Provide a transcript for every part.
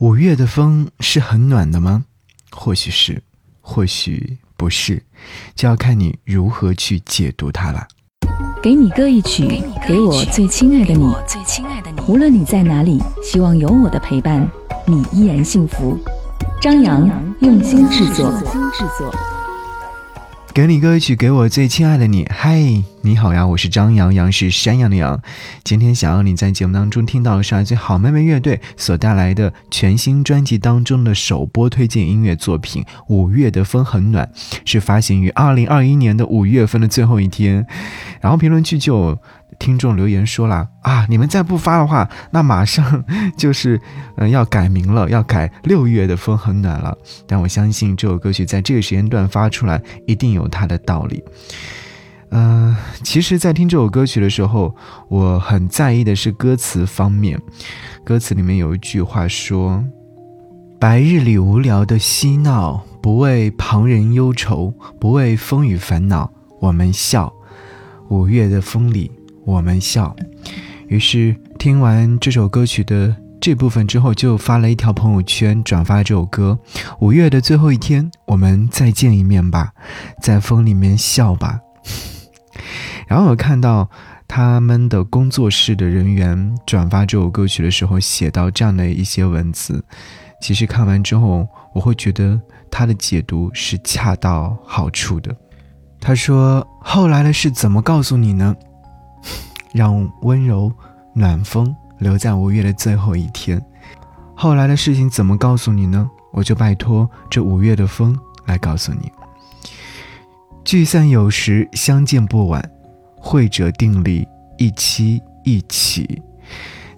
五月的风是很暖的吗？或许是，或许不是，就要看你如何去解读它了。给你歌一曲，给我最亲爱的你。无论你在哪里，希望有我的陪伴，你依然幸福。张扬用心制作。给你歌曲，给我最亲爱的你。嗨，你好呀，我是张阳阳，是山羊的羊。今天想要你在节目当中听到的是来自好妹妹乐队所带来的全新专辑当中的首播推荐音乐作品《五月的风很暖》，是发行于二零二一年的五月份的最后一天。然后评论区就。听众留言说了啊，你们再不发的话，那马上就是嗯要改名了，要改六月的风很暖了。但我相信这首歌曲在这个时间段发出来，一定有它的道理。嗯，其实，在听这首歌曲的时候，我很在意的是歌词方面。歌词里面有一句话说：“白日里无聊的嬉闹，不为旁人忧愁，不为风雨烦恼，我们笑。五月的风里。”我们笑，于是听完这首歌曲的这部分之后，就发了一条朋友圈，转发这首歌。五月的最后一天，我们再见一面吧，在风里面笑吧。然后我看到他们的工作室的人员转发这首歌曲的时候，写到这样的一些文字。其实看完之后，我会觉得他的解读是恰到好处的。他说：“后来的事怎么告诉你呢？”让温柔暖风留在五月的最后一天，后来的事情怎么告诉你呢？我就拜托这五月的风来告诉你。聚散有时，相见不晚，会者定理，一期一起。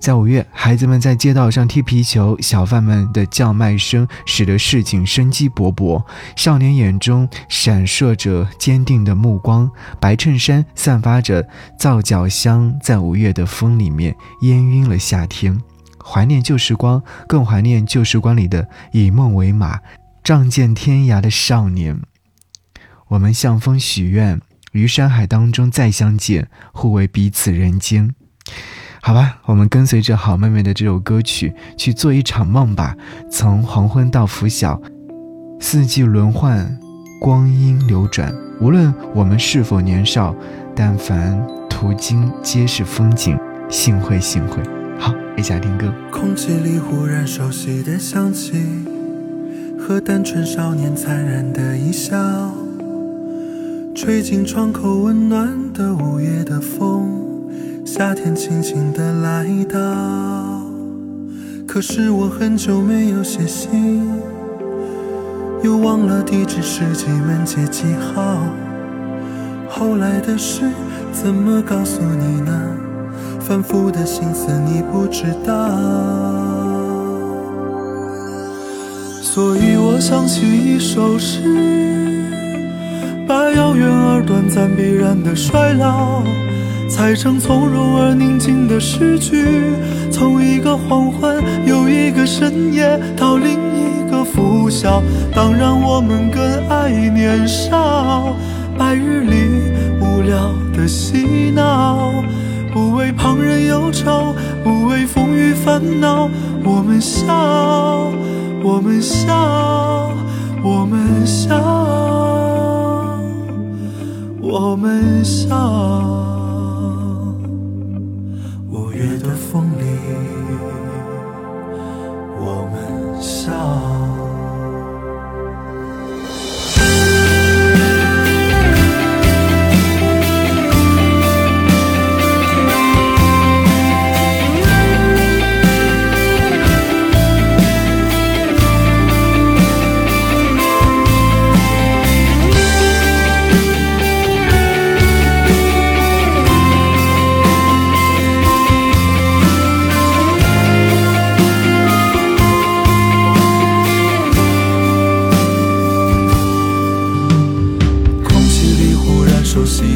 在五月，孩子们在街道上踢皮球，小贩们的叫卖声使得市井生机勃勃。少年眼中闪烁着坚定的目光，白衬衫散发着皂角香，在五月的风里面烟晕了夏天。怀念旧时光，更怀念旧时光里的以梦为马、仗剑天涯的少年。我们向风许愿，于山海当中再相见，互为彼此人间。好吧，我们跟随着好妹妹的这首歌曲去做一场梦吧。从黄昏到拂晓，四季轮换，光阴流转。无论我们是否年少，但凡途经皆是风景。幸会，幸会。好，一起来听歌。空气里忽然熟悉的香气，和单纯少年灿然的一笑，吹进窗口温暖的午夜的风。夏天轻轻地来到，可是我很久没有写信，又忘了地址是几门街几号。后来的事怎么告诉你呢？反复的心思你不知道，所以我想起一首诗，把遥远而短暂必然的衰老。才成从容而宁静的诗句，从一个黄昏又一个深夜到另一个拂晓。当然，我们更爱年少，白日里无聊的嬉闹，不为旁人忧愁，不为风雨烦恼。我们笑，我们笑，我们笑，我们笑。五月的风里我们笑。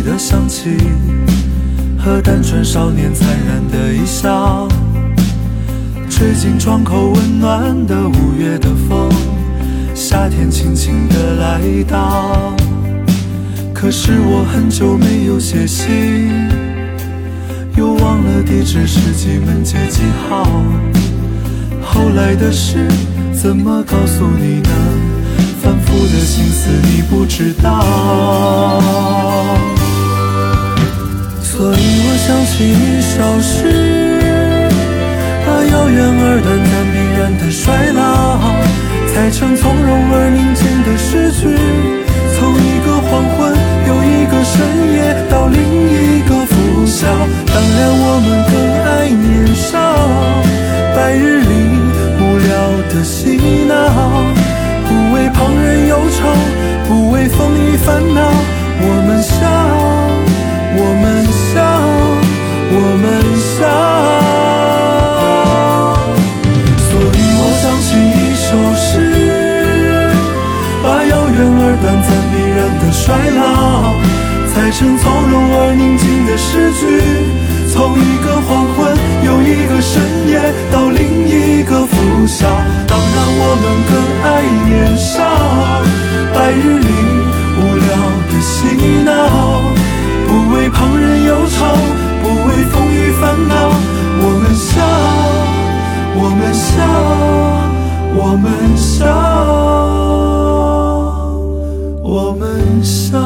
的香气和单纯少年灿然的一笑，吹进窗口温暖的五月的风，夏天轻轻的来到。可是我很久没有写信，又忘了地址是几门街几号。后来的事怎么告诉你呢？反复的心思你不知道，想起一首诗，把遥远而短暂必然的衰老，才成从容而宁静的诗句。从一个黄昏，又一个深夜，到另一个拂晓。当然我们更爱年少，白日里无聊的嬉闹。不为旁人忧愁，不为风雨烦恼，衰老，才成从容而宁静的诗句。从一个黄昏，又一个深夜，到另一个拂晓。当然，我们更爱年少，白日里无聊的嬉闹，不为旁人忧愁，不为风雨烦恼。我们笑，我们笑，我们笑。我们笑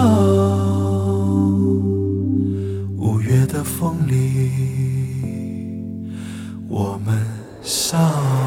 五月的风里我们笑。